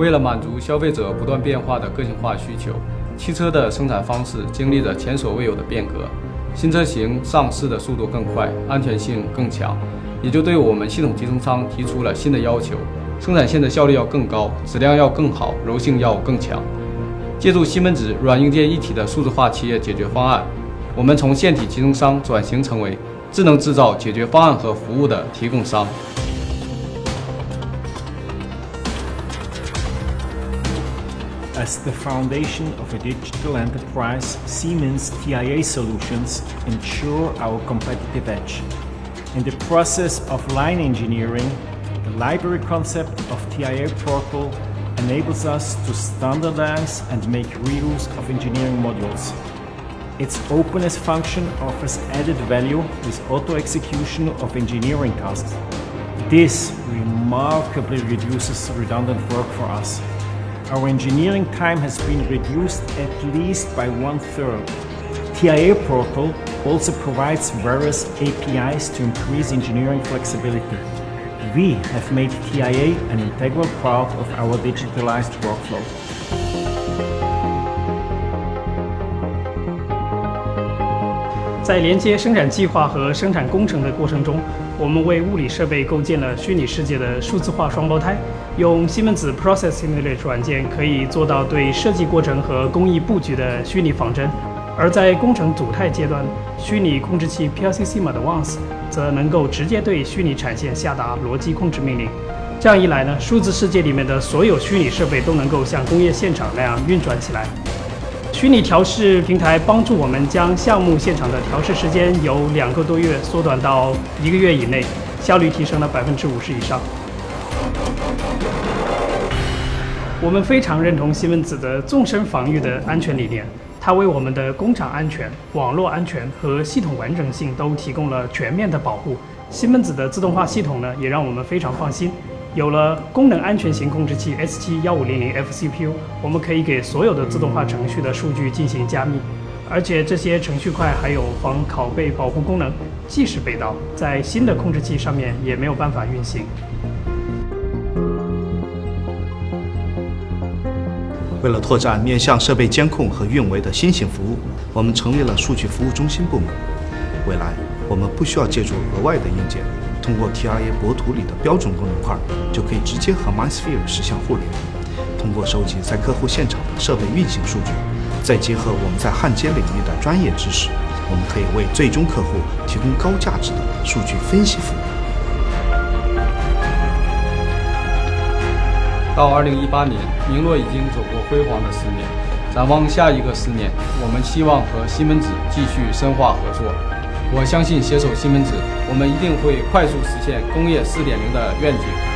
为了满足消费者不断变化的个性化需求，汽车的生产方式经历着前所未有的变革。新车型上市的速度更快，安全性更强，也就对我们系统集成商提出了新的要求：生产线的效率要更高，质量要更好，柔性要更强。借助西门子软硬件一体的数字化企业解决方案，我们从线体集成商转型成为智能制造解决方案和服务的提供商。As the foundation of a digital enterprise, Siemens TIA solutions ensure our competitive edge. In the process of line engineering, the library concept of TIA Portal enables us to standardize and make reuse of engineering modules. Its openness function offers added value with auto execution of engineering tasks. This remarkably reduces redundant work for us Our engineering time has been reduced at least by one third. TIA Portal also provides various APIs to increase engineering flexibility. We have made TIA an integral part of our digitalized workflow. 在连接生产计划和生产工程的过程中， 我们为物理设备构建了虚拟世界的数字化双胞胎。用西门子 Process Simulator 软件可以做到对设计过程和工艺布局的虚拟仿真，而在工程组态阶段，虚拟控制器 PLC SIMA 的 ONCE 则能够直接对虚拟产线下达逻辑控制命令。这样一来呢，数字世界里面的所有虚拟设备都能够像工业现场那样运转起来。虚拟调试平台帮助我们将项目现场的调试时间由两个多月缩短到一个月以内，效率提升了百分之五十以上。我们非常认同西门子的纵深防御的安全理念，它为我们的工厂安全、网络安全和系统完整性都提供了全面的保护。西门子的自动化系统呢，也让我们非常放心。有了功能安全型控制器 S71500F CPU，我们可以给所有的自动化程序的数据进行加密，而且这些程序块还有防拷贝保护功能，即使被盗，在新的控制器上面也没有办法运行。为了拓展面向设备监控和运维的新型服务，我们成立了数据服务中心部门。未来，我们不需要借助额外的硬件，通过 TIA 博图里的标准功能块，就可以直接和 MindSphere 实现互联。通过收集在客户现场的设备运行数据，再结合我们在焊接领域的专业知识，我们可以为最终客户提供高价值的数据分析服务。到二零一八年，明洛已经走过辉煌的十年。展望下一个十年，我们希望和西门子继续深化合作。我相信携手西门子，我们一定会快速实现工业四点零的愿景。